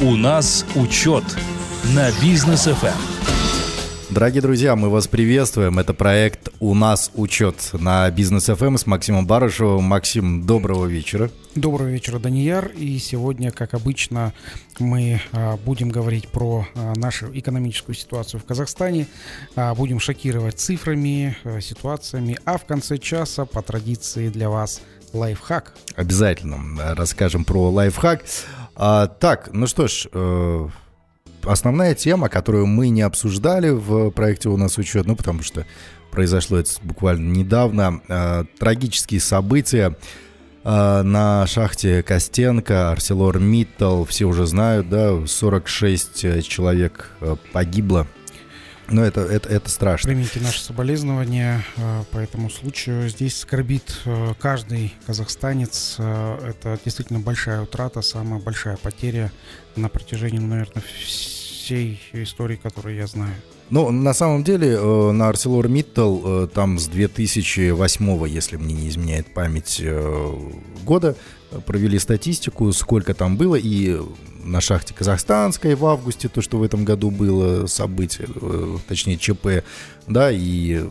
У нас учет на бизнес ФМ. Дорогие друзья, мы вас приветствуем. Это проект «У нас учет» на Бизнес ФМ с Максимом Барышевым. Максим, доброго вечера. Доброго вечера, Данияр. И сегодня, как обычно, мы а, будем говорить про а, нашу экономическую ситуацию в Казахстане. А, будем шокировать цифрами, ситуациями. А в конце часа, по традиции для вас, лайфхак. Обязательно расскажем про лайфхак. А, так, ну что ж, э, основная тема, которую мы не обсуждали в проекте «У нас учет», ну, потому что произошло это буквально недавно, э, трагические события э, на шахте Костенко, Арселор Миттал, все уже знают, да, 46 человек э, погибло но это, это, это страшно. Примите наши соболезнования э, по этому случаю. Здесь скорбит э, каждый казахстанец. Э, это действительно большая утрата, самая большая потеря на протяжении, наверное, всей истории, которую я знаю. Ну, на самом деле, на ArcelorMittal там с 2008, если мне не изменяет память, года провели статистику, сколько там было, и на шахте Казахстанской в августе, то, что в этом году было событие, э, точнее ЧП, да, и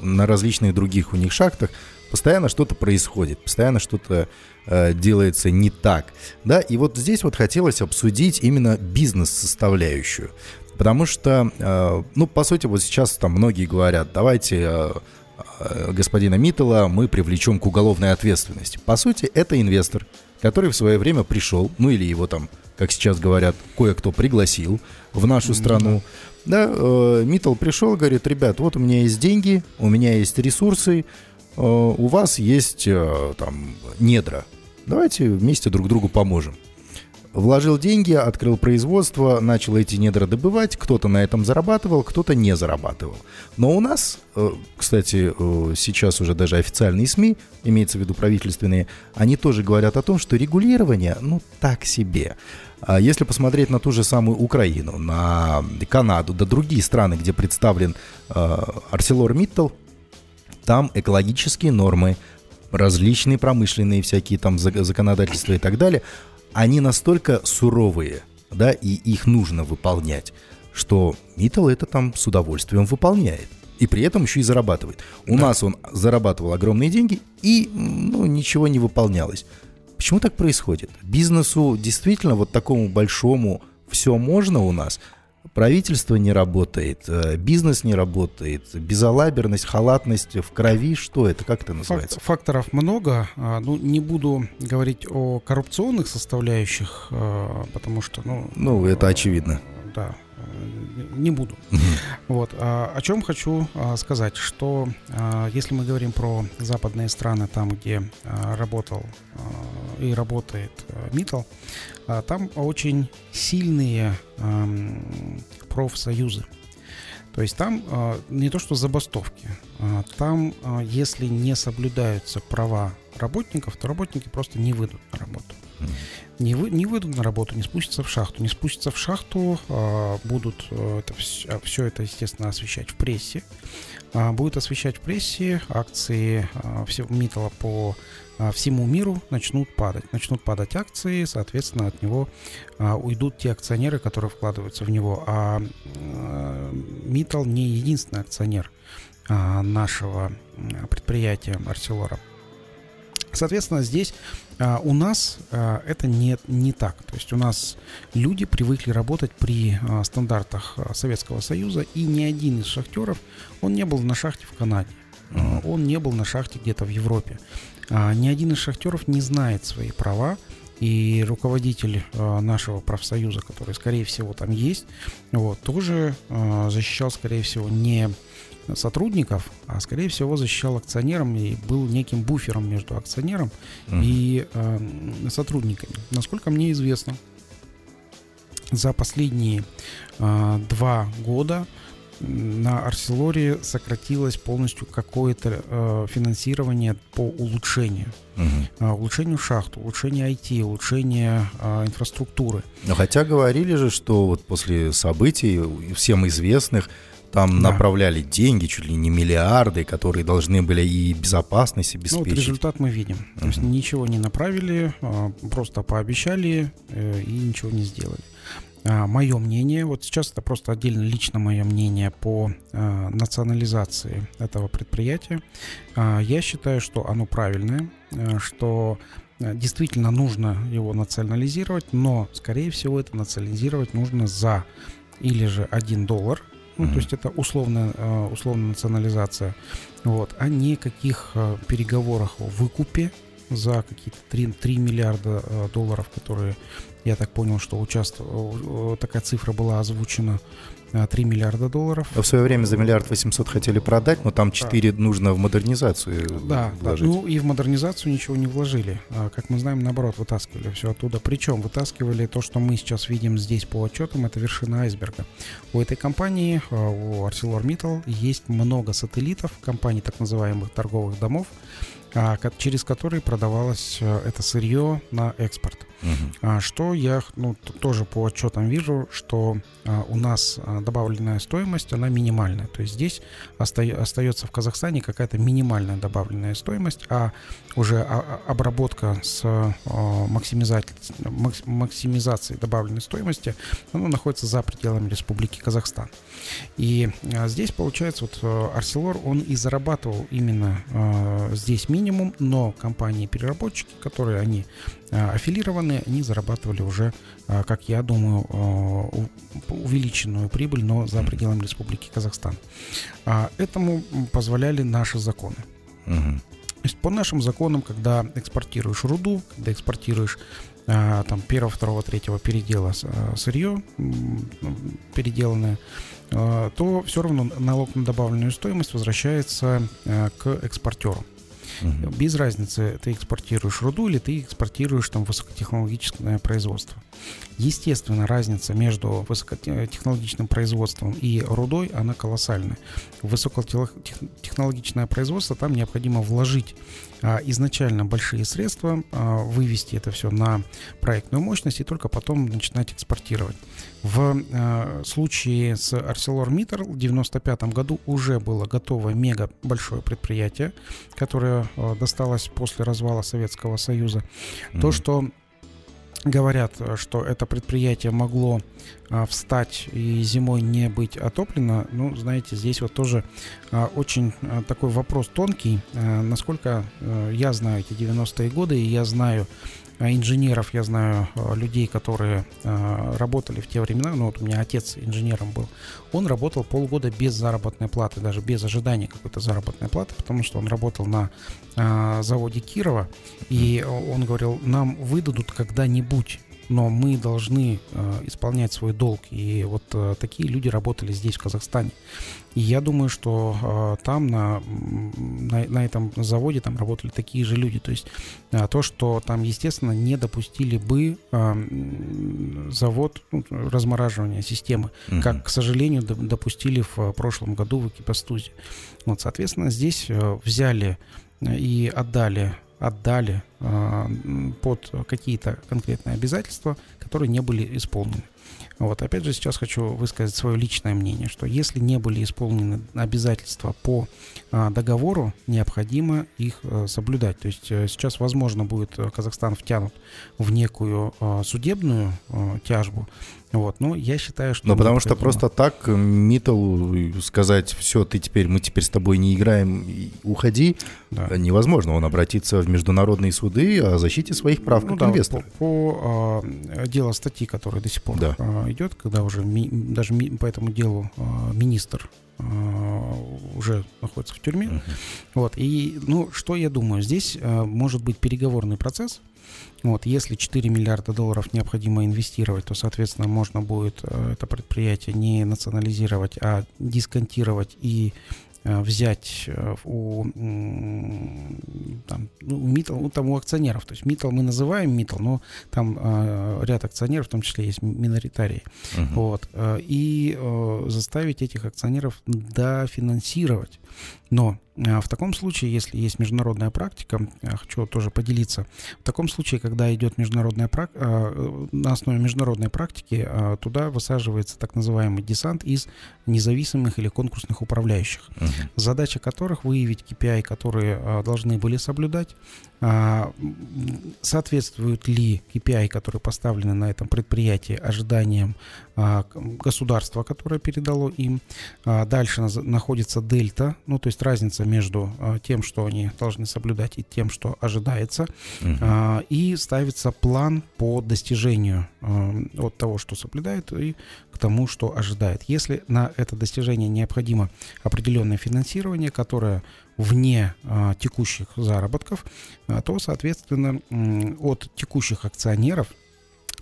на различных других у них шахтах постоянно что-то происходит, постоянно что-то э, делается не так, да, и вот здесь вот хотелось обсудить именно бизнес-составляющую, потому что, э, ну, по сути, вот сейчас там многие говорят, давайте э, э господина Миттела мы привлечем к уголовной ответственности. По сути, это инвестор, который в свое время пришел, ну или его там как сейчас говорят, кое-кто пригласил в нашу страну. Да, э, Миттл пришел, говорит, ребят, вот у меня есть деньги, у меня есть ресурсы, э, у вас есть э, там недра. Давайте вместе друг другу поможем. Вложил деньги, открыл производство, начал эти недра добывать. Кто-то на этом зарабатывал, кто-то не зарабатывал. Но у нас, э, кстати, э, сейчас уже даже официальные СМИ, имеется в виду правительственные, они тоже говорят о том, что регулирование, ну, так себе. А если посмотреть на ту же самую Украину, на Канаду, да другие страны, где представлен э, ArcelorMittal, там экологические нормы, различные промышленные всякие там законодательства и так далее – они настолько суровые, да, и их нужно выполнять, что Миттл это там с удовольствием выполняет. И при этом еще и зарабатывает. У да. нас он зарабатывал огромные деньги, и ну, ничего не выполнялось. Почему так происходит? Бизнесу действительно вот такому большому все можно у нас – правительство не работает, э, бизнес не работает, безалаберность, халатность в крови, что это, как это называется? Факторов много, а, ну, не буду говорить о коррупционных составляющих, а, потому что, ну... Ну, это очевидно. Да, не буду. Вот. А, о чем хочу сказать, что если мы говорим про западные страны, там, где работал и работает Митл, там очень сильные профсоюзы. То есть там не то что забастовки, там, если не соблюдаются права работников, то работники просто не выйдут на работу не, вы, не выйдут на работу, не спустятся в шахту. Не спустятся в шахту, а, будут а, это, все, все это, естественно, освещать в прессе. А, будут освещать в прессе акции а, все, Митала по а, всему миру начнут падать. Начнут падать акции, соответственно, от него а, уйдут те акционеры, которые вкладываются в него. А, а Митал не единственный акционер а, нашего предприятия Арселора. Соответственно, здесь а, у нас а, это не, не так. То есть у нас люди привыкли работать при а, стандартах Советского Союза, и ни один из шахтеров, он не был на шахте в Канаде, он не был на шахте где-то в Европе. Ни один из шахтеров не знает свои права, и руководитель нашего профсоюза, который, скорее всего, там есть, вот, тоже защищал, скорее всего, не сотрудников, а скорее всего защищал акционерам и был неким буфером между акционером uh-huh. и э, сотрудниками. Насколько мне известно, за последние э, два года на Арселоре сократилось полностью какое-то э, финансирование по улучшению. Угу. Э, улучшению шахт, улучшению IT, улучшению э, инфраструктуры. Но хотя говорили же, что вот после событий всем известных Там да. направляли деньги, чуть ли не миллиарды, которые должны были и безопасность обеспечить. Ну, вот результат мы видим. Uh-huh. То есть ничего не направили, а, просто пообещали э, и ничего не сделали. А, мое мнение, вот сейчас это просто отдельно лично мое мнение по а, национализации этого предприятия. Я считаю, что оно правильное, что действительно нужно его национализировать, но, скорее всего, это национализировать нужно за или же 1 доллар, ну, mm-hmm. то есть это условная, условная национализация, вот, а никаких переговорах о выкупе за какие-то 3, 3 миллиарда долларов, которые я так понял, что участвовал, такая цифра была озвучена 3 миллиарда долларов. В свое время за миллиард восемьсот хотели продать, но там 4 да. нужно в модернизацию да, вложить. Да, ну и в модернизацию ничего не вложили. А, как мы знаем, наоборот, вытаскивали все оттуда. Причем вытаскивали то, что мы сейчас видим здесь по отчетам, это вершина айсберга. У этой компании, а, у ArcelorMittal, есть много сателлитов, компаний так называемых торговых домов, через которые продавалось э, это сырье на экспорт. Угу. Что я ну, тоже по отчетам вижу, что а, у нас добавленная стоимость, она минимальная. То есть здесь остается в Казахстане какая-то минимальная добавленная стоимость, а уже обработка с максимизацией, максимизацией добавленной стоимости, она находится за пределами Республики Казахстан. И здесь, получается, вот Арселор, он и зарабатывал именно здесь минимум, но компании-переработчики, которые они аффилированы, они зарабатывали уже, как я думаю, увеличенную прибыль, но за пределами Республики Казахстан. Этому позволяли наши законы. Угу. То есть по нашим законам, когда экспортируешь руду, когда экспортируешь а, там первого, второго, третьего передела а, сырье переделанное, а, то все равно налог на добавленную стоимость возвращается к экспортеру. Угу. Без разницы, ты экспортируешь руду или ты экспортируешь там высокотехнологическое производство. Естественно, разница между высокотехнологичным производством и рудой, она колоссальная. Высокотехнологичное производство там необходимо вложить изначально большие средства, а, вывести это все на проектную мощность и только потом начинать экспортировать. В а, случае с ArcelorMittal в 1995 году уже было готово мега большое предприятие, которое досталось после развала Советского Союза. Mm-hmm. То, что говорят, что это предприятие могло а, встать и зимой не быть отоплено, ну, знаете, здесь вот тоже а, очень а, такой вопрос тонкий. Насколько я знаю эти 90-е годы, и я знаю инженеров, я знаю а, людей, которые а, работали в те времена, ну вот у меня отец инженером был, он работал полгода без заработной платы, даже без ожидания какой-то заработной платы, потому что он работал на заводе Кирова, и он говорил, нам выдадут когда-нибудь но мы должны э, исполнять свой долг. И вот э, такие люди работали здесь, в Казахстане. И я думаю, что э, там, на, на, на этом заводе, там работали такие же люди. То есть э, то, что там, естественно, не допустили бы э, завод ну, размораживания системы, угу. как, к сожалению, допустили в прошлом году в Экипастузе. Вот, соответственно, здесь э, взяли и отдали отдали э, под какие-то конкретные обязательства, которые не были исполнены. Вот, опять же, сейчас хочу высказать свое личное мнение, что если не были исполнены обязательства по а, договору, необходимо их а, соблюдать. То есть а, сейчас, возможно, будет Казахстан втянут в некую а, судебную а, тяжбу, вот, но я считаю, что... Ну, потому что просто так Миттл сказать, все, ты теперь, мы теперь с тобой не играем, уходи, да. невозможно. Он обратится в международные суды о защите своих прав ну, как да, инвестор. По, по а, делу статьи, которая до сих пор да. А, идет, когда уже ми, даже ми, по этому делу а, министр а, уже находится в тюрьме. Uh-huh. Вот. И, ну, что я думаю, здесь может быть переговорный процесс, вот, если 4 миллиарда долларов необходимо инвестировать, то, соответственно, можно будет э, это предприятие не национализировать, а дисконтировать и э, взять э, у, там, ну, у Митал, ну, там у акционеров. То есть Митал мы называем Митал, но там э, ряд акционеров, в том числе есть миноритарии. Uh-huh. Вот, э, и э, заставить этих акционеров дофинансировать. Но в таком случае, если есть международная практика, я хочу тоже поделиться, в таком случае, когда идет международная практика, а, на основе международной практики, а, туда высаживается так называемый десант из независимых или конкурсных управляющих, uh задача которых выявить KPI, которые должны были соблюдать, соответствуют ли KPI, которые поставлены на этом предприятии, ожиданиям государства, которое передало им. Дальше находится дельта, ну то есть разница между а, тем, что они должны соблюдать, и тем, что ожидается. Угу. И ставится план по достижению а, от того, что соблюдает, и к тому, что ожидает. Если на это достижение необходимо определенное финансирование, которое вне текущих заработков, то, соответственно, от текущих акционеров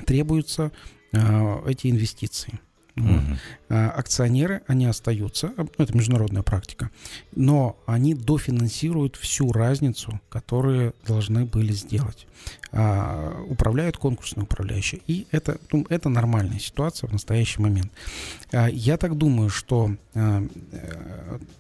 требуются эти инвестиции. Угу. Акционеры, они остаются, а, ну, это международная практика, но они дофинансируют всю разницу, которую должны были сделать. А, управляют конкурсные управляющие. И это, ну, это нормальная ситуация в настоящий момент. А, я так думаю, что э,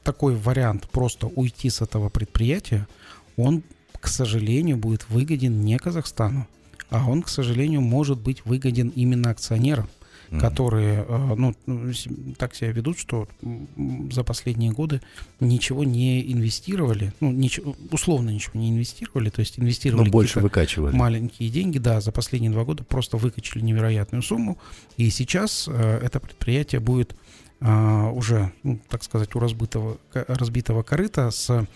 такой вариант просто уйти с этого предприятия, он, к сожалению, будет выгоден не Казахстану, а он, к сожалению, может быть выгоден именно акционерам mm-hmm. которые э, ну, так себя ведут, что за последние годы ничего не инвестировали, ну, ничего, условно ничего не инвестировали, то есть инвестировали Но больше выкачивали. маленькие деньги, да, за последние два года просто выкачали невероятную сумму, и сейчас э, это предприятие будет Uh, уже, ну, так сказать, у разбитого, разбитого корыта с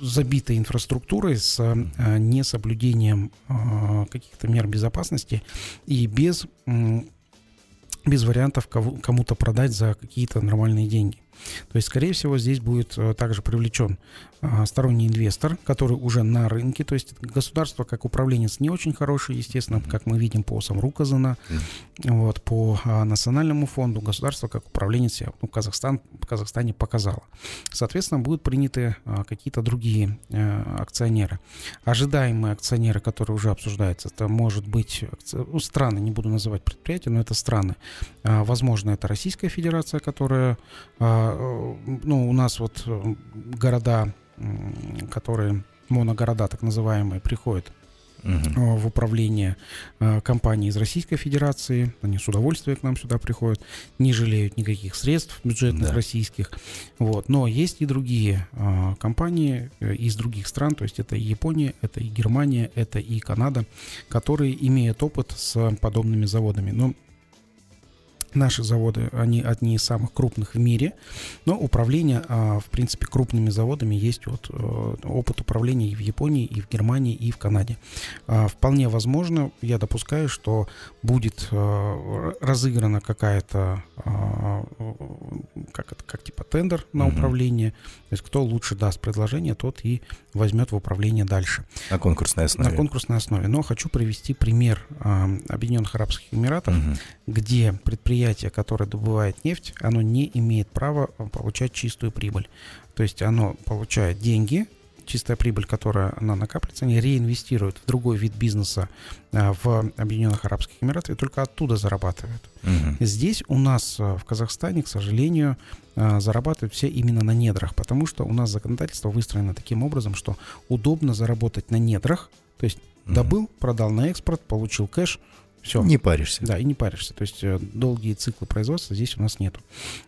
забитой инфраструктурой, с э, несоблюдением э, каких-то мер безопасности и без, без вариантов кому-то продать за какие-то нормальные деньги. То есть, скорее всего, здесь будет э, также привлечен а, сторонний инвестор, который уже на рынке. То есть государство как управленец не очень хороший, естественно, как мы видим по Самруказана, вот, по а, национальному фонду. Государство как управленец ну, Казахстан, в Казахстане показало. Соответственно, будут приняты а, какие-то другие акционеры. Ожидаемые акционеры, которые уже обсуждаются, это может быть ну, страны, не буду называть предприятия, но это страны. Возможно, это Российская Федерация, которая Э, ну, у нас вот э, города, которые, моногорода так называемые, приходят угу. в управление компаний из Российской Федерации. Они с удовольствием к нам сюда приходят, не жалеют никаких средств бюджетных да. российских. Вот. Но есть и другие компании из других стран, то есть это и Япония, это и Германия, это и Канада, которые имеют опыт с подобными заводами. Но Наши заводы, они одни из самых крупных в мире, но управление, а, в принципе, крупными заводами есть вот э, опыт управления и в Японии, и в Германии, и в Канаде. А, вполне возможно, я допускаю, что будет э, разыграна какая-то, а, как, это, как типа тендер на угу. управление, то есть кто лучше даст предложение, тот и возьмет в управление дальше. На конкурсной основе. На конкурсной основе. Но хочу привести пример Объединенных Арабских Эмиратов, угу. где предприятие предприятие, которое добывает нефть, оно не имеет права э, получать чистую прибыль. То есть оно получает деньги, чистая прибыль, которая она накапливается, они реинвестируют в другой вид бизнеса а, в Объединенных Арабских Эмиратах и только оттуда зарабатывают. Угу. Здесь у нас э, в Казахстане, к сожалению, зарабатывают все именно на недрах, потому что у нас законодательство выстроено таким образом, что удобно заработать на недрах, то есть добыл, продал на экспорт, получил кэш, все. Не паришься. Да, и не паришься. То есть э, долгие циклы производства здесь у нас нету.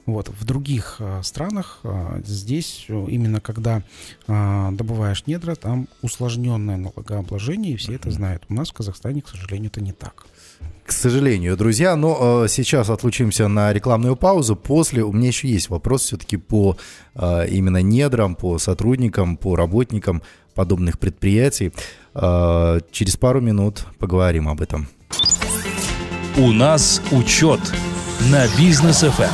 Вот. В других э, странах э, здесь именно когда добываешь недра, там усложненное налогообложение, и все это знают. У нас в Казахстане, к сожалению, это не так. К сожалению, друзья, но э, сейчас отлучимся на рекламную паузу. После у меня еще есть вопрос все-таки по э, именно недрам, по сотрудникам, по работникам подобных предприятий. Э, через пару минут поговорим об этом. У нас учет на бизнес FM. Эм.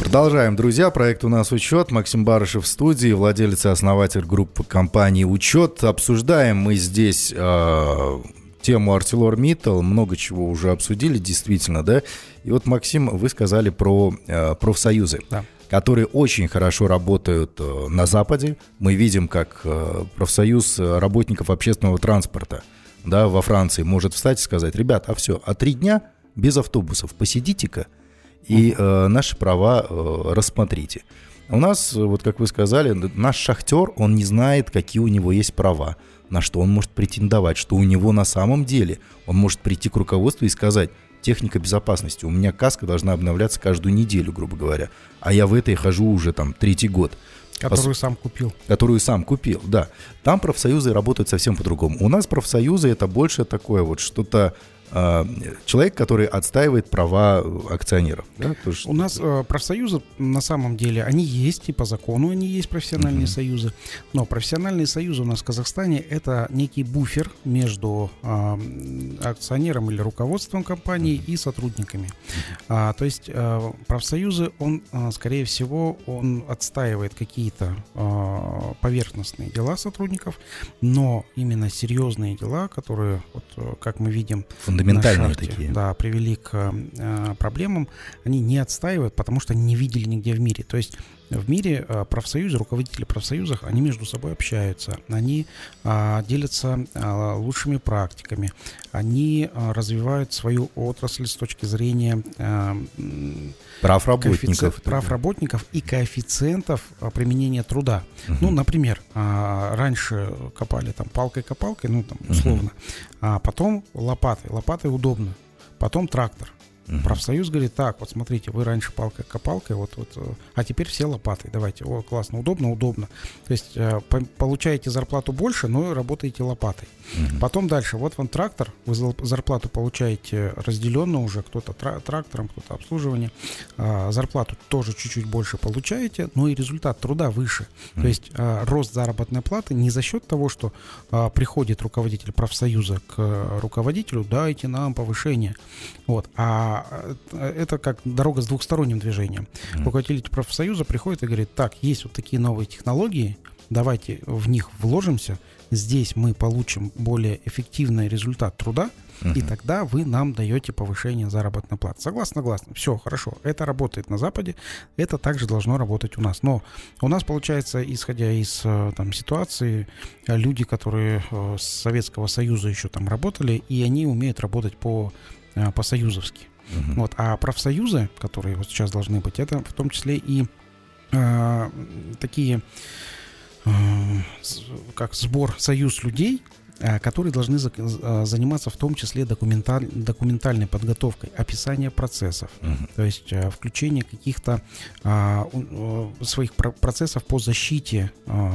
Продолжаем, друзья. Проект «У нас учет». Максим Барышев в студии, владелец и основатель группы компании «Учет». Обсуждаем мы здесь э, тему ArcelorMittal. Много чего уже обсудили, действительно, да? И вот, Максим, вы сказали про э, профсоюзы. Да которые очень хорошо работают э, на Западе. Мы видим, как э, профсоюз работников общественного транспорта – да, во Франции может встать и сказать, ребят, а все, а три дня без автобусов посидите-ка и э, наши права э, рассмотрите. У нас, вот как вы сказали, наш шахтер, он не знает, какие у него есть права, на что он может претендовать, что у него на самом деле. Он может прийти к руководству и сказать, техника безопасности, у меня каска должна обновляться каждую неделю, грубо говоря, а я в этой хожу уже там третий год. Которую Пос... сам купил. Которую сам купил, да. Там профсоюзы работают совсем по-другому. У нас профсоюзы это больше такое вот что-то человек, который отстаивает права акционеров. Да? У нас э, профсоюзы на самом деле, они есть, и по закону они есть профессиональные uh-huh. союзы, но профессиональные союзы у нас в Казахстане это некий буфер между э, акционером или руководством компании uh-huh. и сотрудниками. Uh-huh. А, то есть э, профсоюзы, он, э, скорее всего, он отстаивает какие-то э, поверхностные дела сотрудников, но именно серьезные дела, которые, вот, э, как мы видим, фундаментальные шахте, такие. Да, привели к э, проблемам, они не отстаивают, потому что не видели нигде в мире. То есть в мире э, профсоюзы, руководители профсоюзов, они между собой общаются, они э, делятся э, лучшими практиками, они э, развивают свою отрасль с точки зрения прав работников, прав работников и коэффициентов применения труда. Uh-huh. Ну, например, раньше копали там палкой-копалкой, ну там условно, uh-huh. а потом лопатой. Лопатой удобно, потом трактор. Угу. Профсоюз говорит, так, вот смотрите, вы раньше палкой-копалкой, вот, вот, э, а теперь все лопатой, давайте, о, классно, удобно, удобно. То есть э, получаете зарплату больше, но работаете лопатой. Угу. Потом дальше, вот вам трактор, вы зарплату получаете разделенно уже, кто-то тра- трактором, кто-то обслуживание, э, зарплату тоже чуть-чуть больше получаете, но и результат труда выше. Угу. То есть э, рост заработной платы не за счет того, что э, приходит руководитель профсоюза к руководителю, дайте нам повышение, вот, а а это как дорога с двухсторонним движением. Mm. Руководитель профсоюза приходит и говорит, так, есть вот такие новые технологии, давайте в них вложимся, здесь мы получим более эффективный результат труда, uh-huh. и тогда вы нам даете повышение заработной платы. Согласно, согласно. Все, хорошо. Это работает на Западе, это также должно работать у нас. Но у нас получается, исходя из э, там, ситуации, люди, которые э, с Советского Союза еще там работали, и они умеют работать по, э, по-союзовски. Угу. Вот, а профсоюзы, которые вот сейчас должны быть, это в том числе и э, такие, э, как сбор, союз людей, э, которые должны за, заниматься в том числе документаль, документальной подготовкой, описание процессов, э, то есть включение каких-то э, своих про- процессов по защите, э,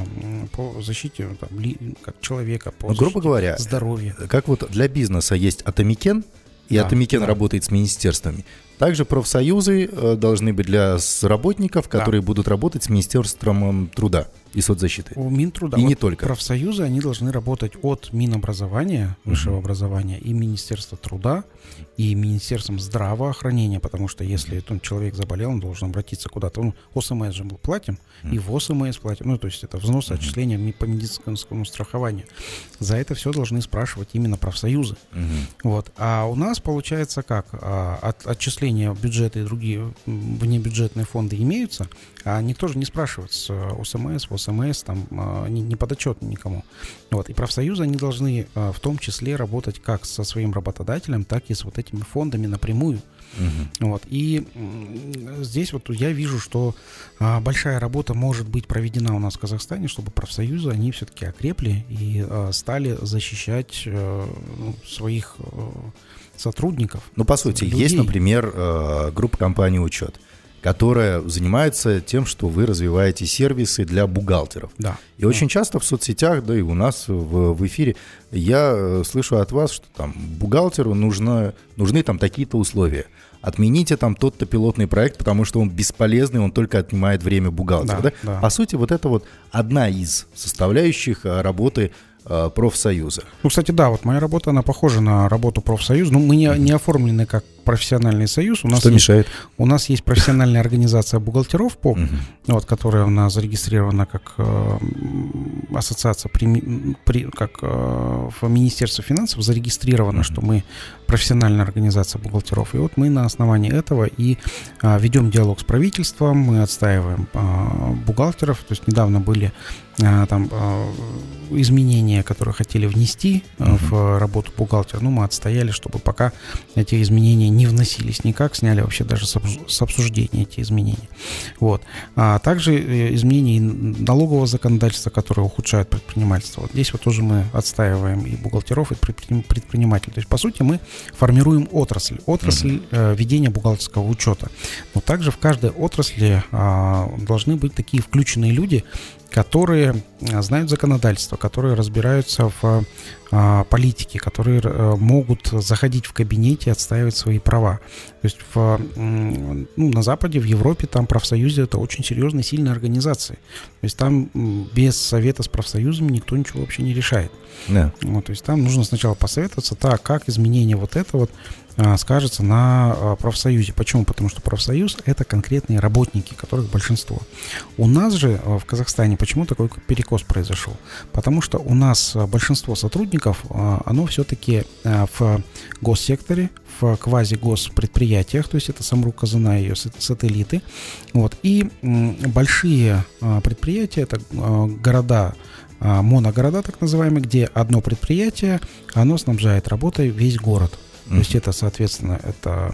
по защите там, ли, как человека, по ну, грубо говоря, здоровья. Как вот для бизнеса есть Атамекен, и да, Атамекен да. работает с министерствами. Также профсоюзы э, должны быть для работников, которые да. будут работать с Министерством труда и соцзащиты. У Минтруда. И вот не только. Профсоюзы, они должны работать от Минобразования, высшего mm-hmm. образования, и Министерства труда, и Министерством здравоохранения, потому что если там, человек заболел, он должен обратиться куда-то. Ну, ОСМС же мы платим, mm-hmm. и в ОСМС платим. Ну, то есть это взносы, отчисления mm-hmm. по медицинскому страхованию. За это все должны спрашивать именно профсоюзы. Mm-hmm. Вот. А у нас получается как? А, от, отчисления бюджета и другие внебюджетные фонды имеются, а никто же не спрашивает с ОСМС, в СМС, там а, не, не подотчетны никому. Вот. И профсоюзы, они должны а, в том числе работать как со своим работодателем, так и с вот этими фондами напрямую. Угу. Вот. И здесь вот я вижу, что а, большая работа может быть проведена у нас в Казахстане, чтобы профсоюзы, они все-таки окрепли и стали защищать э, ну, своих э, сотрудников. Ну, по сути, людей. есть, например, э, группа компаний «Учет» которая занимается тем, что вы развиваете сервисы для бухгалтеров. Да. И да. очень часто в соцсетях, да и у нас в, в эфире, я э, слышу от вас, что там бухгалтеру нужно, нужны там такие-то условия. Отмените там тот-то пилотный проект, потому что он бесполезный, он только отнимает время бухгалтера. Да, да? Да. По сути, вот это вот одна из составляющих э, работы Э, профсоюза. Ну, кстати, да, вот моя работа, она похожа на работу профсоюза. Ну, мы не, не оформлены как профессиональный союз. У нас Что есть, мешает? У нас есть профессиональная организация бухгалтеров ПОП, вот, которая у нас зарегистрирована как э, ассоциация, при, при, как э, в Министерстве финансов зарегистрировано, что мы профессиональная организация бухгалтеров. И вот мы на основании этого и э, ведем диалог с правительством, мы отстаиваем э, бухгалтеров. То есть недавно были э, там э, изменения, которые хотели внести э, в работу бухгалтера. Ну, мы отстояли, чтобы пока эти изменения не вносились никак, сняли вообще даже с обсуждения эти изменения. Вот. А также э, изменения налогового законодательства, которые ухудшают предпринимательство. Вот здесь вот тоже мы отстаиваем и бухгалтеров, и предпринимателей. То есть, по сути, мы формируем отрасль. Отрасль э, ведения бухгалтерского учета. Но также в каждой отрасли э, должны быть такие включенные люди, которые а, знают законодательство, которые разбираются в а, политике, которые а, могут заходить в кабинете и отстаивать свои права. То есть в, ну, на Западе, в Европе, там профсоюзы это очень серьезные, сильные организации. То есть там без совета с профсоюзами никто ничего вообще не решает. Да. Вот, то есть там нужно сначала посоветоваться, так, как изменение вот это вот скажется на а, профсоюзе. Почему? Потому что профсоюз – это конкретные работники, которых большинство. У нас же а, в Казахстане почему такой перекос произошел? Потому что у нас большинство сотрудников, оно все-таки в госсекторе, в квази-госпредприятиях, то есть это Самрук Казана и ее сателлиты. Вот. И большие предприятия, это города, моногорода так называемые, где одно предприятие, оно снабжает работой весь город. То есть это, соответственно, это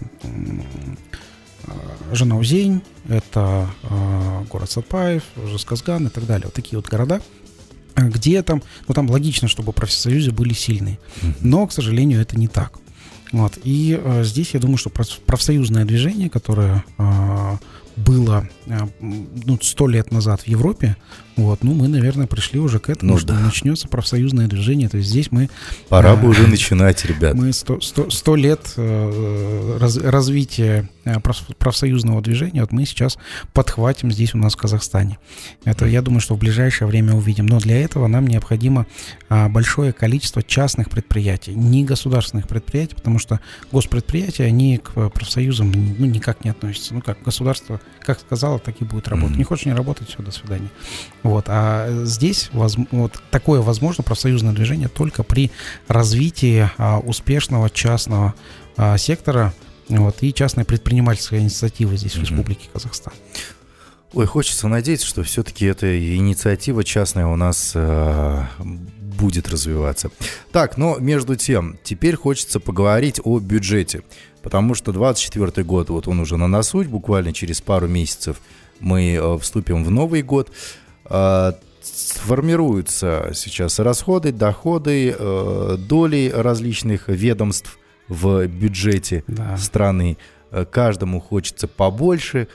Жанаузень, это э, город Сатпаев, Жесказган и так далее. Вот такие вот города, где там, ну там логично, чтобы профсоюзы были сильные. Но, к сожалению, это не так. Вот. И э, здесь я думаю, что профсоюзное движение, которое э, было э, ну, сто лет назад в Европе, вот, ну, мы, наверное, пришли уже к этому, ну, что да. начнется профсоюзное движение. То есть здесь мы... Пора бы уже начинать, ребят. Мы сто лет э, раз, развития э, профсоюзного движения, вот мы сейчас подхватим здесь у нас в Казахстане. Это, я думаю, что в ближайшее время увидим. Но для этого нам необходимо а, большое количество частных предприятий, не государственных предприятий, потому что госпредприятия, они к профсоюзам ну, никак не относятся. Ну, как государство, как сказала, так и будет работать. Mm-hmm. Не хочешь не работать, все, до свидания. Вот. А здесь вот, такое возможно профсоюзное движение только при развитии а, успешного частного а, сектора вот, и частной предпринимательской инициативы здесь, mm-hmm. в Республике Казахстан. Ой, хочется надеяться, что все-таки эта инициатива частная у нас э, будет развиваться. Так, но между тем, теперь хочется поговорить о бюджете, потому что 24 год, вот он уже на носу, буквально через пару месяцев мы э, вступим в Новый год. А, формируются сейчас расходы, доходы, э, доли различных ведомств в бюджете да. страны. Э, каждому хочется побольше.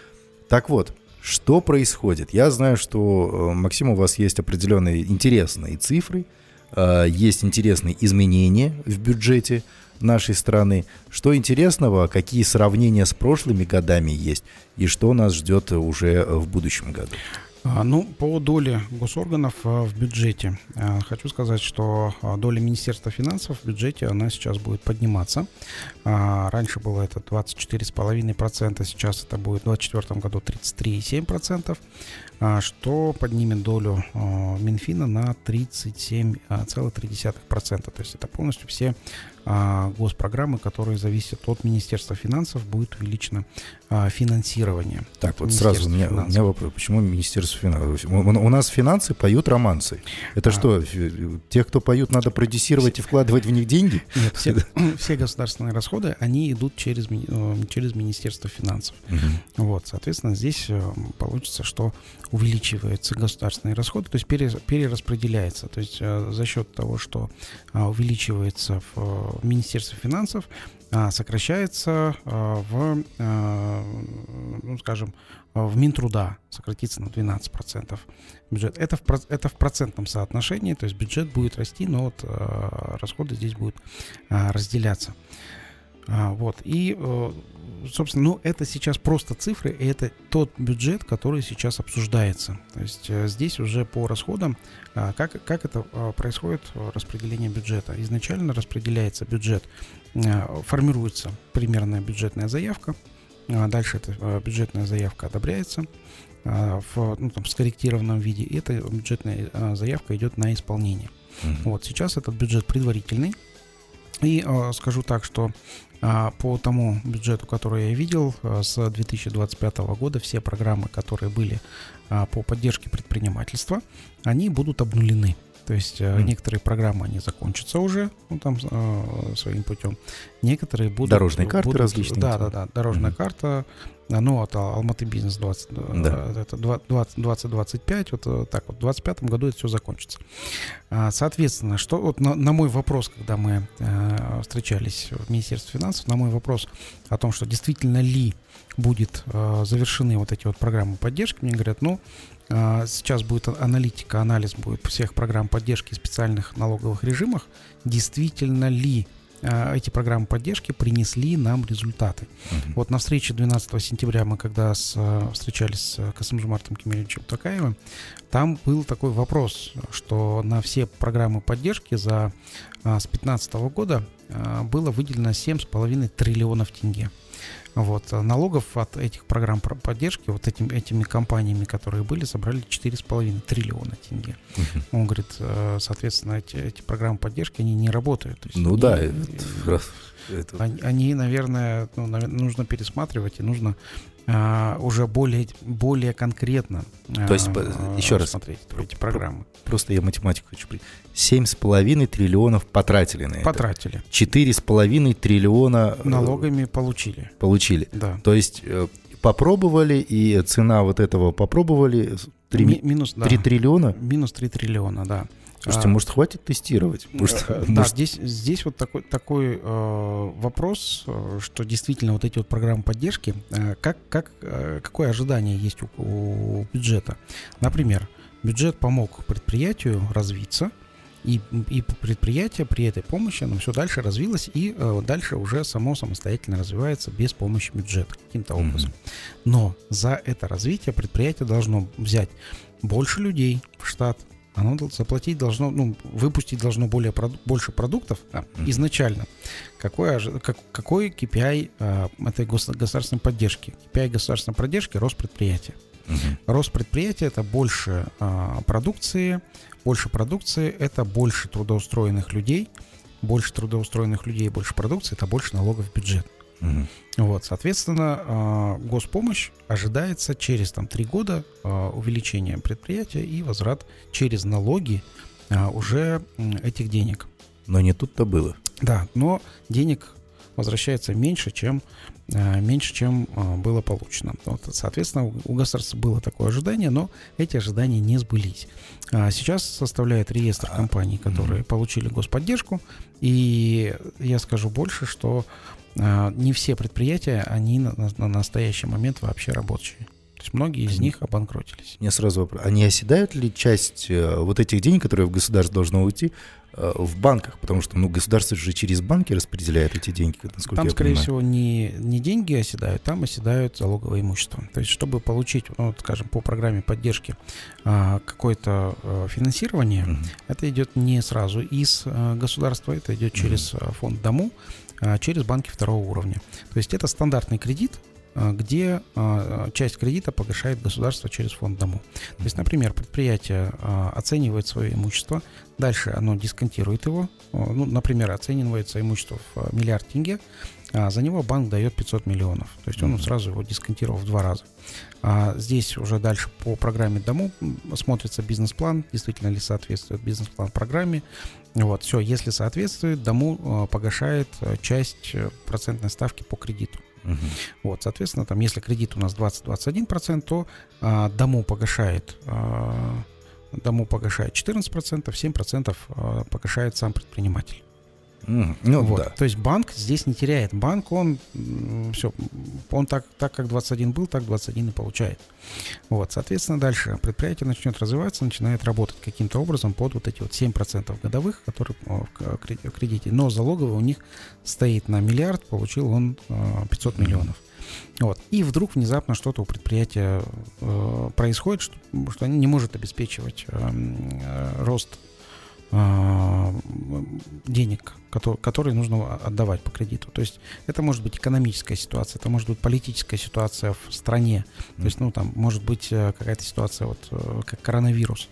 Так вот, что происходит? Я знаю, что, Максим, у вас есть определенные интересные цифры, есть интересные изменения в бюджете нашей страны. Что интересного, какие сравнения с прошлыми годами есть и что нас ждет уже в будущем году? А, ну, по доле госорганов а, в бюджете. А, хочу сказать, что доля Министерства финансов в бюджете, она сейчас будет подниматься. Раньше было это 24,5%, сейчас это будет в 2024 году 33,7%, что поднимет долю Минфина на 37,3%. То есть это полностью все а, госпрограммы, которые зависят от Министерства финансов, будет увеличено а, финансирование. Так, вот сразу у меня, у меня вопрос. Почему Министерство финансов? У, у нас финансы поют романсы. Это а, что, тех, кто поют, надо продюсировать и вкладывать в них деньги? Нет, все, все государственные расходы, они идут через, э, через Министерство финансов. Угу. Вот, соответственно, здесь э, получится, что увеличиваются государственные расходы, то есть перераспределяется. То есть э, за счет того, что увеличивается в Министерство финансов а, сокращается а, в, а, ну, скажем, в Минтруда сократится на 12% бюджет. Это в, это в процентном соотношении, то есть бюджет будет расти, но вот расходы здесь будут разделяться. Вот. И э, собственно, ну, это сейчас просто цифры, и это тот бюджет, который сейчас обсуждается. То есть э, здесь уже по расходам, а, как, как это а, происходит э, распределение бюджета. Изначально распределяется бюджет, э, формируется примерная бюджетная заявка, а дальше эта бюджетная заявка одобряется в ну, там, скорректированном виде, и эта бюджетная заявка идет на исполнение. Uh-huh. Вот сейчас этот бюджет предварительный, и э, скажу так, что э, по тому бюджету, который я видел, э, с 2025 года все программы, которые были э, по поддержке предпринимательства, они будут обнулены. То есть mm. некоторые программы, они закончатся уже, ну, там, э, своим путем. Некоторые будут... Дорожные карты будут, различные. Да, да, да. Дорожная mm. карта, ну, от Алматы бизнес 20, да. это 2025, вот так вот, в 2025 году это все закончится. А, соответственно, что вот на, на мой вопрос, когда мы э, встречались в Министерстве финансов, на мой вопрос о том, что действительно ли будет э, завершены вот эти вот программы поддержки, мне говорят, ну, э, сейчас будет аналитика, анализ будет всех программ поддержки в специальных налоговых режимах, действительно ли э, эти программы поддержки принесли нам результаты. Uh-huh. Вот на встрече 12 сентября мы когда с, встречались с Касымжумартом Кемельевичем Такаевым, там был такой вопрос, что на все программы поддержки за, с 2015 года было выделено 7,5 триллионов тенге. Вот. А налогов от этих программ поддержки, вот этим, этими компаниями, которые были, собрали 4,5 триллиона тенге. Uh-huh. Он говорит, э, соответственно, эти, эти программы поддержки, они не работают. То есть ну они, да, это, это... Они, они, наверное, ну, нужно пересматривать и нужно а, уже более, более конкретно То есть, а, еще раз, эти программы. Просто я математику хочу Семь с половиной триллионов потратили на это. Потратили. Четыре с половиной триллиона... Э, Налогами получили. Получили. Да. То есть э, попробовали, и цена вот этого попробовали... 3, Ми- минус, 3 да. триллиона? Минус 3 триллиона, да. Слушайте, а, может, хватит тестировать? Может, да, может... здесь, здесь вот такой, такой э, вопрос, э, что действительно вот эти вот программы поддержки, э, как, как, э, какое ожидание есть у, у бюджета? Например, бюджет помог предприятию развиться, и, и предприятие при этой помощи, оно все дальше развилось и э, дальше уже само самостоятельно развивается без помощи бюджета каким-то образом. Mm-hmm. Но за это развитие предприятие должно взять больше людей в штат, оно заплатить должно, ну, выпустить должно более, больше продуктов да, mm-hmm. изначально. Какой, как, какой KPI э, этой государственной поддержки? KPI государственной поддержки – рост предприятия. Mm-hmm. Рост предприятия – это больше э, продукции, больше продукции – это больше трудоустроенных людей, больше трудоустроенных людей, больше продукции – это больше налогов в бюджет. Угу. Вот, соответственно, а, госпомощь ожидается через там, три года а, увеличения предприятия и возврат через налоги а, уже этих денег. Но не тут-то было. Да, но денег возвращается меньше, чем меньше, чем было получено. Вот, соответственно, у государства было такое ожидание, но эти ожидания не сбылись. Сейчас составляет реестр компаний, которые получили господдержку, и я скажу больше, что а, не все предприятия, они на, на настоящий момент вообще рабочие. То есть многие из них обанкротились. Мне сразу вопрос. Они оседают ли часть э, вот этих денег, которые в государство должно уйти, э, в банках? Потому что ну, государство же через банки распределяет эти деньги, насколько Там, я скорее понимаю. всего, не, не деньги оседают, там оседают залоговое имущество. То есть, чтобы получить, ну, вот, скажем, по программе поддержки а, какое-то а, финансирование, угу. это идет не сразу из государства, это идет через угу. фонд Дому, а, через банки второго уровня. То есть это стандартный кредит, где а, часть кредита погашает государство через фонд дому. То есть, например, предприятие оценивает свое имущество, дальше оно дисконтирует его, ну, например, оценивается имущество в миллиард тенге, а за него банк дает 500 миллионов. То есть он сразу его дисконтировал в два раза. А здесь уже дальше по программе дому смотрится бизнес-план, действительно ли соответствует бизнес-план программе. Вот, все, если соответствует, дому погашает часть э, процентной ставки по кредиту. Угу. Вот, соответственно, там, если кредит у нас 20-21%, то а, дому погашает а, дому погашает 14%, 7% а, погашает сам предприниматель. Ну, вот. да. То есть банк здесь не теряет. Банк, он все, он так, так как 21 был, так 21 и получает. Вот, соответственно, дальше предприятие начнет развиваться, начинает работать каким-то образом под вот эти вот 7% годовых, которые в кредите. Но залоговый у них стоит на миллиард, получил он 500 миллионов. Вот. И вдруг внезапно что-то у предприятия э, происходит, что, что они не может обеспечивать э, э, рост денег, которые нужно отдавать по кредиту. То есть это может быть экономическая ситуация, это может быть политическая ситуация в стране, то есть, ну, там может быть э, какая-то ситуация, вот, э, как коронавирус.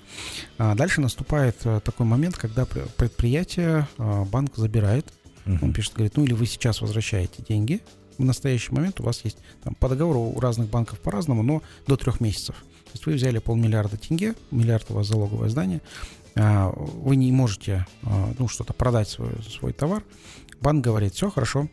А дальше наступает э, такой момент, когда предприятие банк забирает, он пишет, говорит, ну, или вы сейчас возвращаете деньги, в настоящий момент у вас есть там, по договору у разных банков по-разному, но до трех месяцев. То есть вы взяли полмиллиарда тенге, миллиард у вас залоговое здание, вы не можете ну, что-то продать свой, свой товар, банк говорит, все хорошо,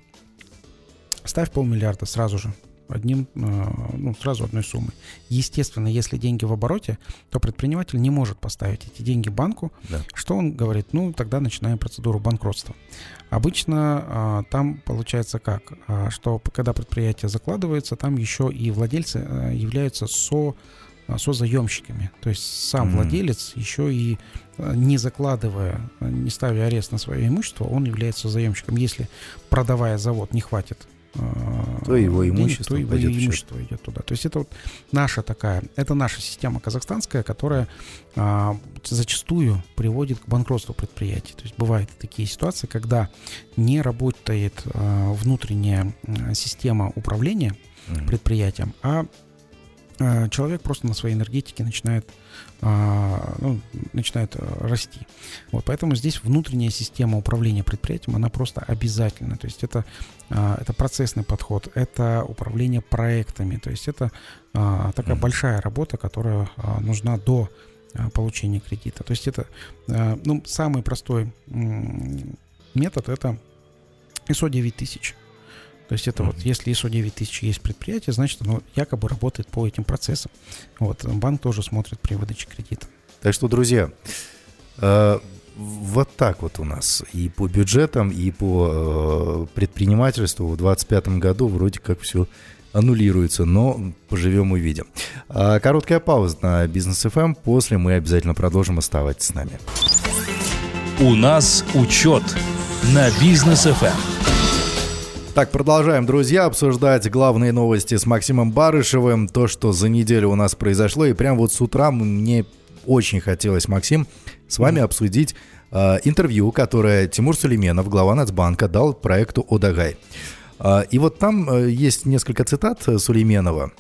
ставь полмиллиарда сразу же одним, ну, сразу одной суммой. Естественно, если деньги в обороте, то предприниматель не может поставить эти деньги банку. Да. Что он говорит? Ну, тогда начинаем процедуру банкротства. Обычно а, там получается как? А, что когда предприятие закладывается, там еще и владельцы а, являются со созаемщиками. То есть сам mm-hmm. владелец еще и не закладывая, не ставя арест на свое имущество, он является заемщиком. Если продавая завод не хватит то его имущество, денег, то его имущество идет туда. То есть это вот наша такая, это наша система казахстанская, которая а, зачастую приводит к банкротству предприятий. То есть бывают такие ситуации, когда не работает а, внутренняя система управления mm-hmm. предприятием, а а, человек просто на своей энергетике начинает, а, ну, начинает э, расти. Вот, поэтому здесь внутренняя система управления предприятием, она просто обязательна. То есть это, а, это процессный подход, это управление проектами. То есть это такая mm-hmm. большая работа, которая нужна до получения кредита. То есть это ну, самый простой метод, это ISO 9000. То есть это mm-hmm. вот, если ISO 9000 есть предприятие, значит, оно якобы работает по этим процессам. Вот, банк тоже смотрит при выдаче кредита. Так что, друзья, э, вот так вот у нас и по бюджетам, и по э, предпринимательству в 2025 году вроде как все аннулируется, но поживем увидим. А, короткая пауза на Бизнес FM. Эм. После мы обязательно продолжим. Оставайтесь с нами. У нас учет на Бизнес FM. Так, продолжаем, друзья, обсуждать главные новости с Максимом Барышевым, то, что за неделю у нас произошло. И прям вот с утра мне очень хотелось, Максим, с вами mm. обсудить э, интервью, которое Тимур Сулейменов, глава Нацбанка, дал проекту «Одагай». Э, и вот там э, есть несколько цитат Сулейменова.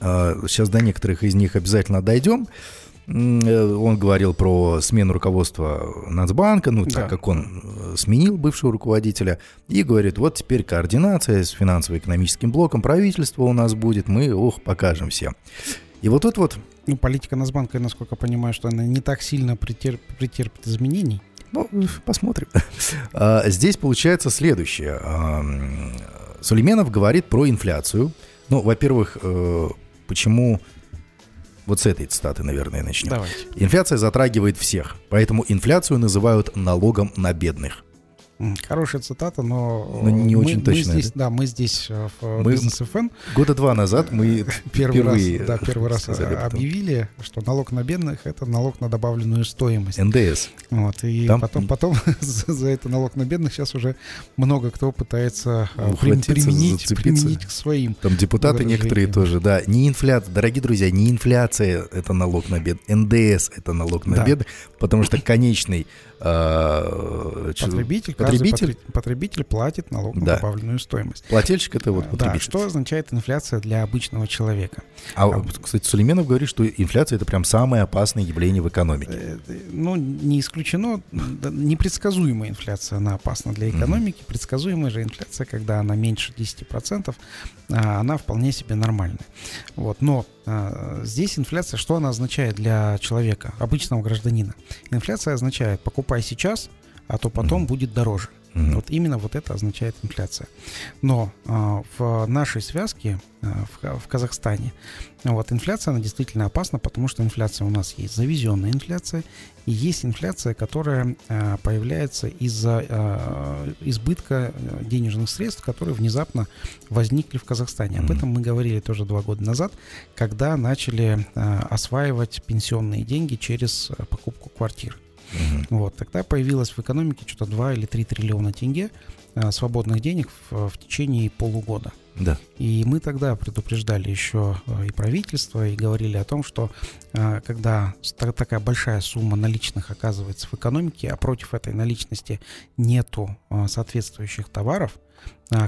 Э, сейчас до некоторых из них обязательно дойдем. Э, он говорил про смену руководства Нацбанка, ну, так да. как он э, сменил бывшего руководителя, и говорит, вот теперь координация с финансово-экономическим блоком правительства у нас будет, мы, ох, покажем всем. И вот тут вот... Ну, политика Нацбанка, я насколько понимаю, что она не так сильно претерп, претерпит изменений. Ну, посмотрим. А, здесь получается следующее. Сулейменов говорит про инфляцию. Ну, во-первых, э, почему вот с этой цитаты, наверное, начнем. Давайте. Инфляция затрагивает всех, поэтому инфляцию называют налогом на бедных. Хорошая цитата, но, но не мы, очень. Мы здесь, да? мы здесь э, в мы, Business FM. Года два назад мы первый впервые раз, да, первый раз объявили, что налог на бедных это налог на добавленную стоимость. НДС. Вот, и Там... потом, потом за, это налог на бедных сейчас уже много кто пытается э, применить, применить к своим. Там депутаты некоторые тоже, да. Не инфляция, дорогие друзья, не инфляция это налог на бедных, НДС это налог на да. бедных, потому что конечный э, потребитель, потребитель, потребитель платит налог на да. добавленную стоимость. Плательщик это вот потребитель. Да, что означает инфляция для обычного человека? А, а кстати, Сулейменов говорит, что инфляция это прям самое опасное явление в экономике. Э, ну, не исключено, непредсказуемая инфляция, она опасна для экономики. Mm-hmm. Предсказуемая же инфляция, когда она меньше 10%, а, она вполне себе нормальная. Вот, но а, здесь инфляция, что она означает для человека, обычного гражданина? Инфляция означает, покупай сейчас, а то потом mm-hmm. будет дороже. Mm-hmm. Вот именно вот это означает инфляция. Но э, в нашей связке э, в, в Казахстане вот инфляция она действительно опасна, потому что инфляция у нас есть завезенная инфляция и есть инфляция, которая э, появляется из-за э, избытка денежных средств, которые внезапно возникли в Казахстане. Об mm-hmm. этом мы говорили тоже два года назад, когда начали э, осваивать пенсионные деньги через покупку квартир. Угу. Вот, тогда появилось в экономике что-то 2 или 3 триллиона тенге а, свободных денег в, в течение полугода. Да. И мы тогда предупреждали еще а, и правительство, и говорили о том, что когда такая большая сумма наличных оказывается в экономике, а против этой наличности нету соответствующих товаров,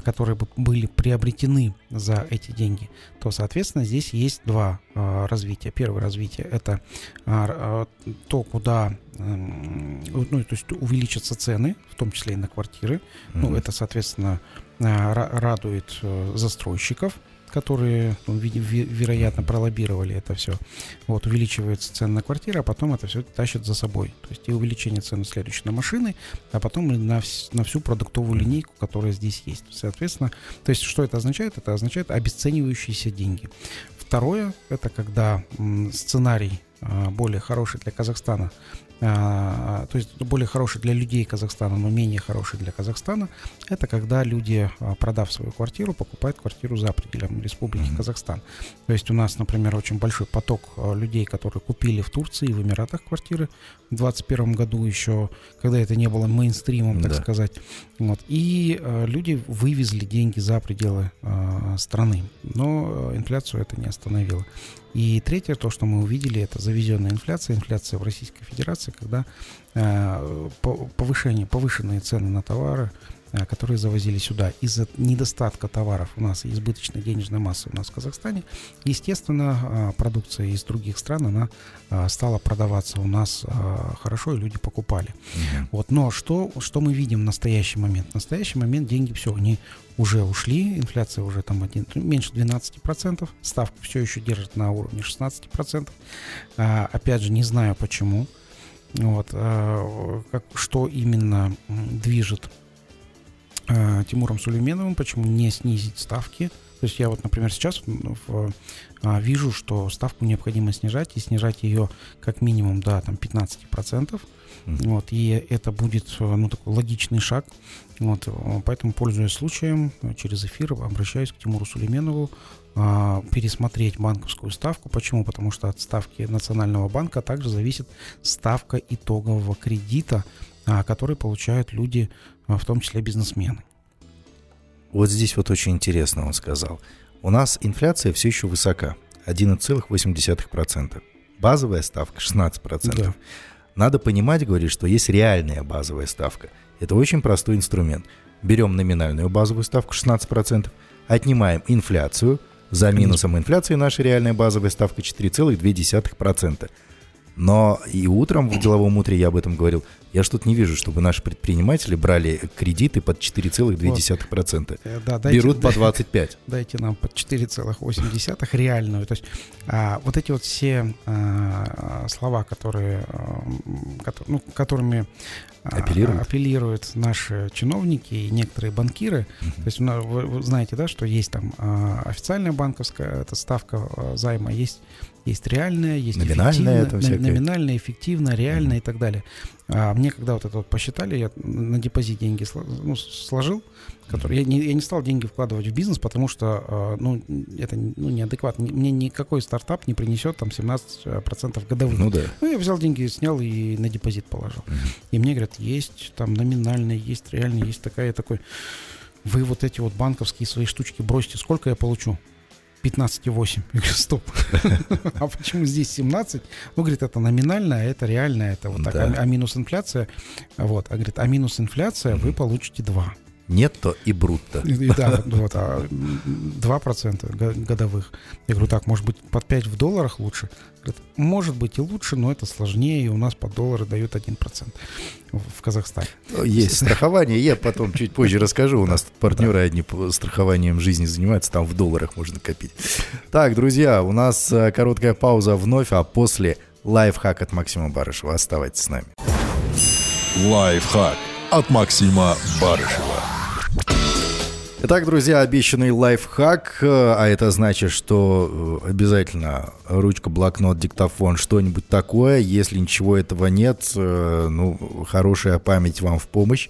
которые бы были приобретены за эти деньги, то, соответственно, здесь есть два а, развития. Первое развитие – это а, то, куда ну, то есть увеличатся цены, в том числе и на квартиры. Mm-hmm. Ну, это, соответственно, радует э, застройщиков, которые, ну, вероятно, пролоббировали это все. Вот, увеличивается цена на квартиры, а потом это все тащит за собой. То есть и увеличение цены следующей на машины, а потом на, вс- на всю продуктовую линейку, которая здесь есть. Соответственно, то есть что это означает? Это означает обесценивающиеся деньги. Второе, это когда сценарий а, более хороший для Казахстана то есть более хороший для людей Казахстана, но менее хороший для Казахстана, это когда люди, а, продав свою квартиру, покупают квартиру за пределами Республики mm-hmm. Казахстан. То есть у нас, например, очень большой поток а, людей, которые купили в Турции и в Эмиратах квартиры в 2021 году еще, когда это не было мейнстримом, так да. сказать. Вот. И люди вывезли деньги за пределы страны, но инфляцию это не остановило. И третье, то, что мы увидели, это завезенная инфляция, инфляция в Российской Федерации, когда э, повышение, повышенные цены на товары, э, которые завозили сюда. Из-за недостатка товаров у нас избыточной денежной массы у нас в Казахстане, естественно, э, продукция из других стран, она стала продаваться у нас хорошо, и люди покупали. Угу. Вот, но что, что мы видим в настоящий момент? В настоящий момент деньги все, они уже ушли, инфляция уже там один, меньше 12%, ставку все еще держит на уровне 16%. А, опять же, не знаю почему, вот, а, как, что именно движет а, Тимуром Сулейменовым, почему не снизить ставки. То есть я вот, например, сейчас в, а, вижу, что ставку необходимо снижать, и снижать ее как минимум до там, 15%. Mm-hmm. Вот, и это будет ну, такой логичный шаг. Вот, поэтому, пользуясь случаем, через эфир обращаюсь к Тимуру Сулейменову а, пересмотреть банковскую ставку. Почему? Потому что от ставки Национального банка также зависит ставка итогового кредита, а, который получают люди, а, в том числе бизнесмены. Вот здесь вот очень интересно он сказал. У нас инфляция все еще высока, 11,8%. Базовая ставка 16%. Да. Надо понимать, говорит, что есть реальная базовая ставка. Это очень простой инструмент. Берем номинальную базовую ставку 16%, отнимаем инфляцию, за минусом инфляции наша реальная базовая ставка 4,2%. Но и утром, в деловом утре я об этом говорил, я что-то не вижу, чтобы наши предприниматели брали кредиты под 4,2%. Вот. Э, да, дайте, Берут по 25. Дайте нам под 4,8 реальную. То есть а, вот эти вот все а, слова, которые, а, ну, которыми а, апеллируют. апеллируют наши чиновники и некоторые банкиры. Uh-huh. То есть вы, вы знаете, да, что есть там а, официальная банковская эта ставка а, займа, есть есть реальная, есть номинальная, это всякое. номинальная, эффективная, реальная mm-hmm. и так далее. А мне когда вот это вот посчитали, я на депозит деньги ну, сложил, который я не, я не стал деньги вкладывать в бизнес, потому что а, ну, это ну, неадекватно. Мне никакой стартап не принесет там 17% годовых. Ну да. Ну, я взял деньги, снял и на депозит положил. Mm-hmm. И мне говорят, есть там номинальный, есть реальный, есть такая, такой. Вы вот эти вот банковские свои штучки бросьте, сколько я получу? 15,8. Я говорю, стоп. а почему здесь 17? Ну, говорит, это номинально, а это реально, это вот так. А, а минус инфляция, вот. А говорит, а минус инфляция вы получите 2. Нетто и брутто. И, да, вот, а 2% годовых. Я говорю, так, может быть, под 5 в долларах лучше? Говорит, может быть и лучше, но это сложнее, и у нас под доллары дают 1% в Казахстане. Есть страхование, я потом чуть позже расскажу. У нас партнеры одни страхованием жизни занимаются, там в долларах можно копить. Так, друзья, у нас э, короткая пауза вновь, а после лайфхак от Максима Барышева. Оставайтесь с нами. Лайфхак от Максима Барышева. Итак, друзья, обещанный лайфхак, э, а это значит, что э, обязательно ручка, блокнот, диктофон, что-нибудь такое. Если ничего этого нет, э, ну, хорошая память вам в помощь.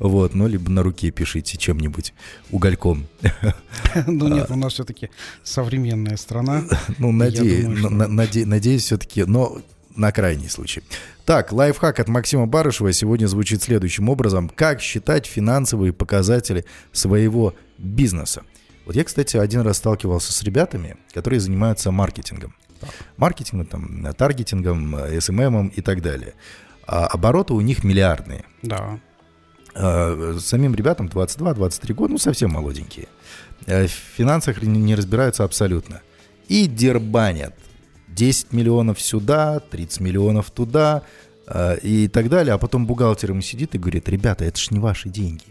Вот, ну, либо на руке пишите чем-нибудь, угольком. Ну, нет, у нас все-таки современная страна. Ну, надеюсь, все-таки, но на крайний случай. Так, лайфхак от Максима Барышева сегодня звучит следующим образом. Как считать финансовые показатели своего бизнеса? Вот я, кстати, один раз сталкивался с ребятами, которые занимаются маркетингом. Маркетингом, там, таргетингом, SMM и так далее. А обороты у них миллиардные. Да. А, самим ребятам 22-23 года, ну, совсем молоденькие. В финансах не разбираются абсолютно. И дербанят 10 миллионов сюда, 30 миллионов туда э, и так далее. А потом бухгалтер ему сидит и говорит, ребята, это ж не ваши деньги.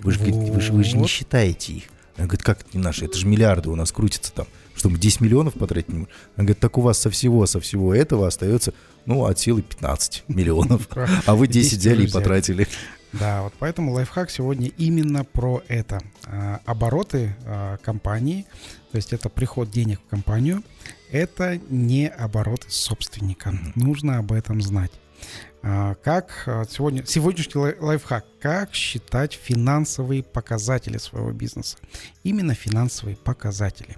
Вы же, вот. вы же, вы же не считаете их. Она говорит, как это не наши? Это же миллиарды у нас крутится там. Что мы 10 миллионов потратить не можем? Она говорит, так у вас со всего, со всего этого остается, ну, от силы 15 миллионов. А вы 10 взяли и потратили. Да, вот поэтому лайфхак сегодня именно про это. А, обороты а, компании, то есть это приход денег в компанию, это не обороты собственника. Mm-hmm. Нужно об этом знать. А, как сегодня, сегодняшний лайфхак, как считать финансовые показатели своего бизнеса? Именно финансовые показатели.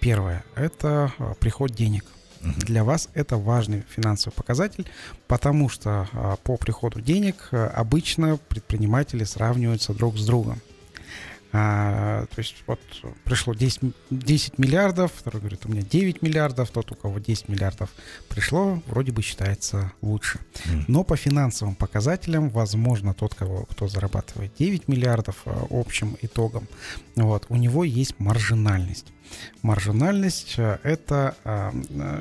Первое – это приход денег. Для вас это важный финансовый показатель, потому что а, по приходу денег а, обычно предприниматели сравниваются друг с другом. А, то есть вот пришло 10, 10 миллиардов, второй говорит, у меня 9 миллиардов, тот, у кого 10 миллиардов пришло, вроде бы считается лучше. Но по финансовым показателям, возможно, тот, кого, кто зарабатывает 9 миллиардов а, общим итогом, вот, у него есть маржинальность. Маржинальность а, это а,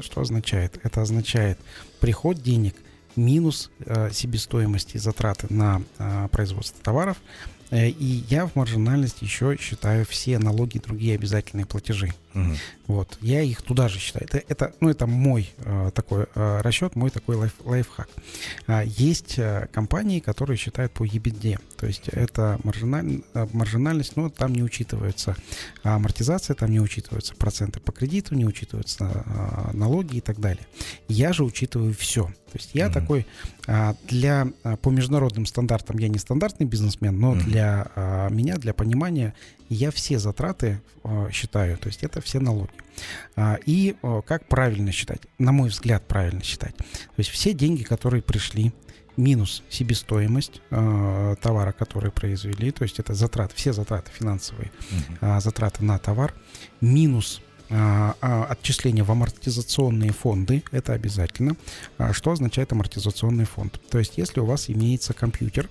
что означает? Это означает приход денег минус себестоимости затраты на производство товаров Э, и я в маржинальности еще считаю все налоги и другие обязательные платежи. Угу. Вот, я их туда же считаю. Это, это, ну, это мой э, такой э, расчет, мой такой лайф, лайфхак. А, есть э, компании, которые считают по EBITDA. То есть это маржиналь, э, маржинальность, но там не учитывается амортизация, там не учитываются проценты по кредиту, не учитываются э, налоги и так далее. Я же учитываю все. То есть я mm такой а, для а, по международным стандартам я не стандартный бизнесмен, но mm для а, меня, для понимания, я все затраты считаю. То есть это все налоги. И как правильно считать? На мой взгляд, правильно считать. То есть все деньги, которые пришли, минус себестоимость э, товара, который произвели, то есть это затраты, все затраты финансовые, uh-huh. э, затраты на товар, минус а, а, отчисления в амортизационные фонды, это обязательно. А, что означает амортизационный фонд? То есть, если у вас имеется компьютер,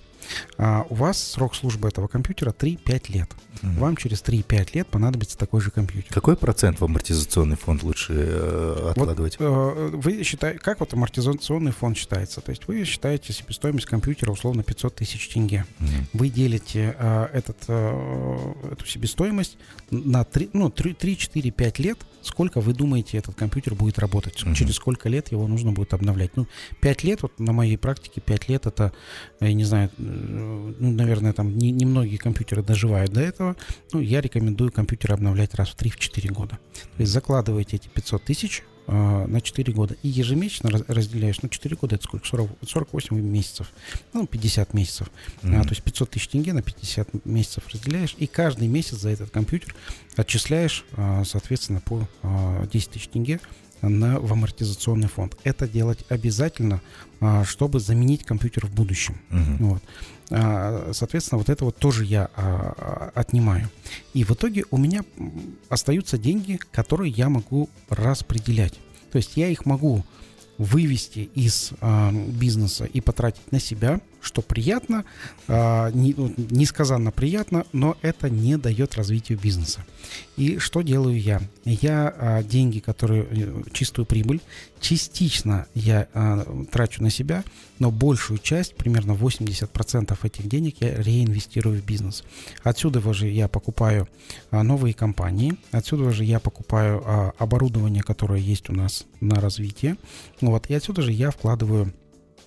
а у вас срок службы этого компьютера 3-5 лет. Угу. Вам через 3-5 лет понадобится такой же компьютер. Какой процент в амортизационный фонд лучше э, откладывать? Вот, э, вы считаете, как вот амортизационный фонд считается? То есть вы считаете себестоимость компьютера условно 500 тысяч тенге. Угу. Вы делите э, этот, э, эту себестоимость на 3, ну, 3, 3, 4, 5 лет. Сколько вы думаете, этот компьютер будет работать? Угу. Через сколько лет его нужно будет обновлять? Ну, 5 лет, вот на моей практике 5 лет это, я не знаю, ну, наверное, там немногие не компьютеры доживают до этого, ну, я рекомендую компьютер обновлять раз в 3-4 года. То есть закладываете эти 500 тысяч э, на 4 года и ежемесячно раз, разделяешь, ну, 4 года это сколько? 40, 48 месяцев, ну, 50 месяцев. Mm-hmm. А, то есть 500 тысяч тенге на 50 месяцев разделяешь, и каждый месяц за этот компьютер отчисляешь, а, соответственно, по а, 10 тысяч тенге на, в амортизационный фонд. Это делать обязательно, а, чтобы заменить компьютер в будущем. Угу. Вот. А, соответственно, вот это вот тоже я а, отнимаю. И в итоге у меня остаются деньги, которые я могу распределять. То есть я их могу вывести из бизнеса и потратить на себя – что приятно, а, ну, несказанно приятно, но это не дает развитию бизнеса. И что делаю я? Я а, деньги, которые э, чистую прибыль, частично я а, трачу на себя, но большую часть, примерно 80% этих денег я реинвестирую в бизнес. Отсюда же я покупаю новые компании, отсюда же я покупаю оборудование, которое есть у нас на развитие, вот, и отсюда же я вкладываю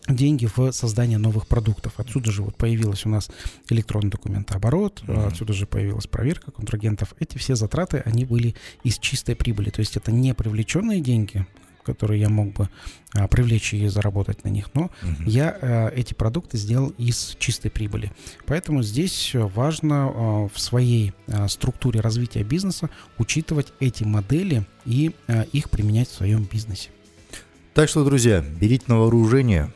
деньги в создание новых продуктов. Отсюда же вот появилась у нас электронный документооборот, mm-hmm. отсюда же появилась проверка контрагентов. Эти все затраты, они были из чистой прибыли. То есть это не привлеченные деньги, которые я мог бы а, привлечь и заработать на них, но uh я а, эти продукты сделал из чистой прибыли. Поэтому здесь важно а, в своей а, структуре развития бизнеса учитывать эти модели и а, их применять в своем бизнесе. Так что, друзья, берите на вооружение,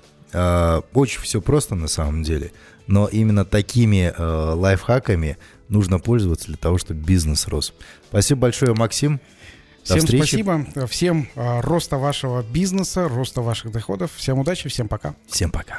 очень все просто на самом деле, но именно такими э, лайфхаками нужно пользоваться для того, чтобы бизнес рос. Спасибо большое, Максим. До всем встречи. спасибо, всем э, роста вашего бизнеса, роста ваших доходов. Всем удачи, всем пока. Всем пока.